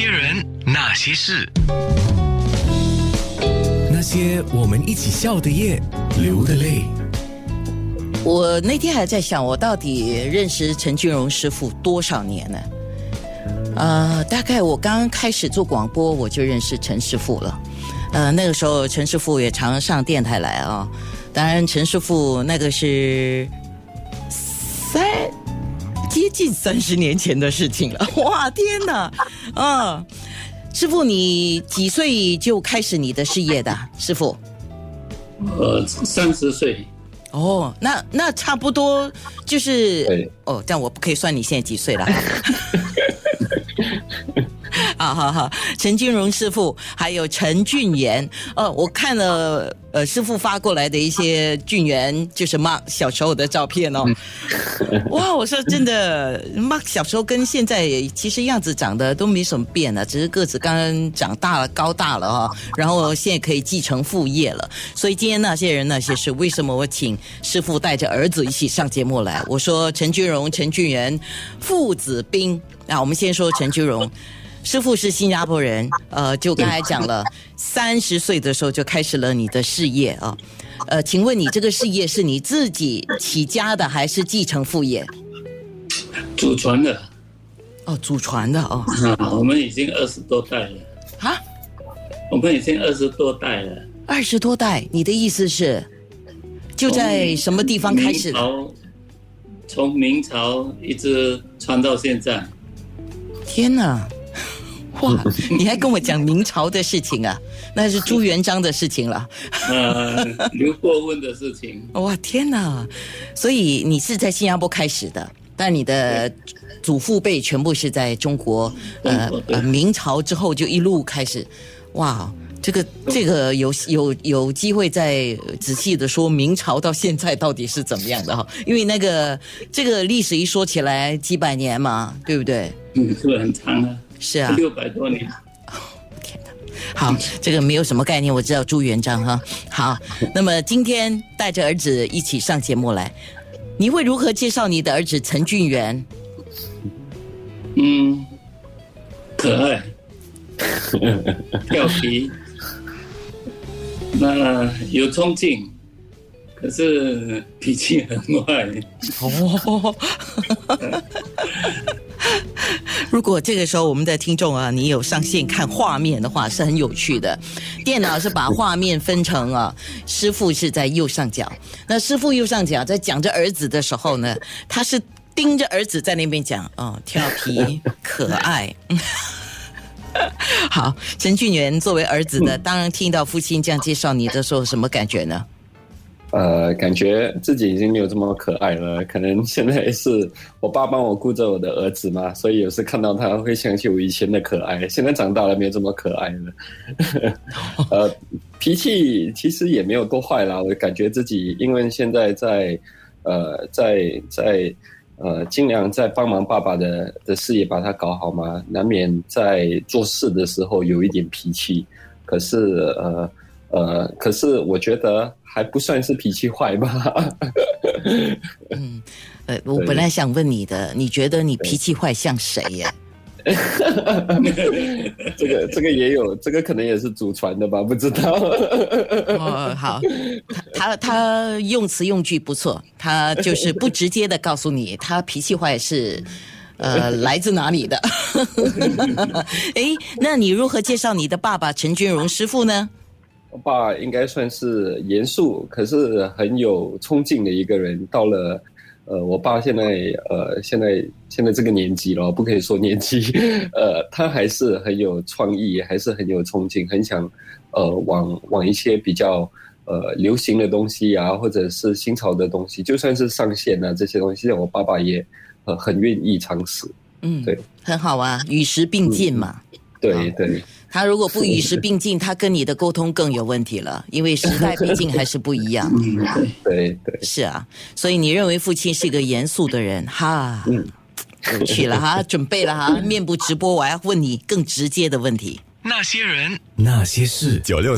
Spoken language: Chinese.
些人，那些事，那些我们一起笑的夜，流的泪。我那天还在想，我到底认识陈俊荣师傅多少年呢？呃，大概我刚开始做广播，我就认识陈师傅了。呃，那个时候陈师傅也常上电台来啊。当然，陈师傅那个是三接近三十年前的事情了。哇，天哪！嗯，师傅，你几岁就开始你的事业的？师傅？呃，三十岁。哦，那那差不多就是对哦，但我不可以算你现在几岁了。啊哈哈，陈君荣师傅，还有陈俊元，呃，我看了呃师傅发过来的一些俊元，就是 Mark 小时候的照片哦。哇，我说真的，Mark 小时候跟现在其实样子长得都没什么变啊，只是个子刚刚长大了，高大了哈、然后现在可以继承父业了。所以今天那些人那些事，为什么我请师傅带着儿子一起上节目来？我说陈君荣、陈俊元父子兵啊，我们先说陈君荣。师傅是新加坡人，呃，就刚才讲了，三十岁的时候就开始了你的事业啊，呃，请问你这个事业是你自己起家的，还是继承父业？祖传的哦，祖传的哦，啊，我们已经二十多代了，啊，我们已经二十多代了。二十多代，你的意思是就在什么地方开始的？明朝从明朝一直传到现在，天哪！哇，你还跟我讲明朝的事情啊？那是朱元璋的事情了。呃，刘伯温的事情。哇，天哪！所以你是在新加坡开始的，但你的祖父辈全部是在中国，呃呃，明朝之后就一路开始。哇，这个这个有有有机会再仔细的说明朝到现在到底是怎么样的哈？因为那个这个历史一说起来几百年嘛，对不对？嗯，是很长啊，是啊，六百多年。天哪！好，这个没有什么概念，我知道朱元璋哈。好，那么今天带着儿子一起上节目来，你会如何介绍你的儿子陈俊元？嗯，可爱，调皮，那有冲劲，可是脾气很坏。哦，如果这个时候我们的听众啊，你有上线看画面的话，是很有趣的。电脑是把画面分成啊，师傅是在右上角，那师傅右上角在讲着儿子的时候呢，他是盯着儿子在那边讲，哦，调皮可爱。好，陈俊元作为儿子的，当然听到父亲这样介绍你的时候，什么感觉呢？呃，感觉自己已经没有这么可爱了。可能现在是我爸帮我顾着我的儿子嘛，所以有时看到他会想起我以前的可爱。现在长大了，没有这么可爱了。呃，脾气其实也没有多坏啦。我感觉自己因为现在在呃在在呃尽量在帮忙爸爸的的事业把它搞好嘛，难免在做事的时候有一点脾气。可是呃呃，可是我觉得还不算是脾气坏吧。嗯，呃，我本来想问你的，你觉得你脾气坏像谁呀？这个这个也有，这个可能也是祖传的吧，不知道。哦，好，他他他用词用句不错，他就是不直接的告诉你他脾气坏是。呃，来自哪里的？哎，那你如何介绍你的爸爸陈君荣师傅呢？我爸应该算是严肃，可是很有冲劲的一个人。到了呃，我爸现在呃，现在现在这个年纪了，不可以说年纪，呃，他还是很有创意，还是很有冲劲，很想呃往往一些比较呃流行的东西啊，或者是新潮的东西，就算是上线啊这些东西，我爸爸也呃很愿意尝试。嗯，对，很好啊，与时并进嘛。对对。他如果不与时并进，他跟你的沟通更有问题了，因为时代毕竟还是不一样。嗯，对。对对，是啊，所以你认为父亲是一个严肃的人，哈，有趣了哈，准备了哈，面部直播，我要问你更直接的问题。那些人，那些事，九六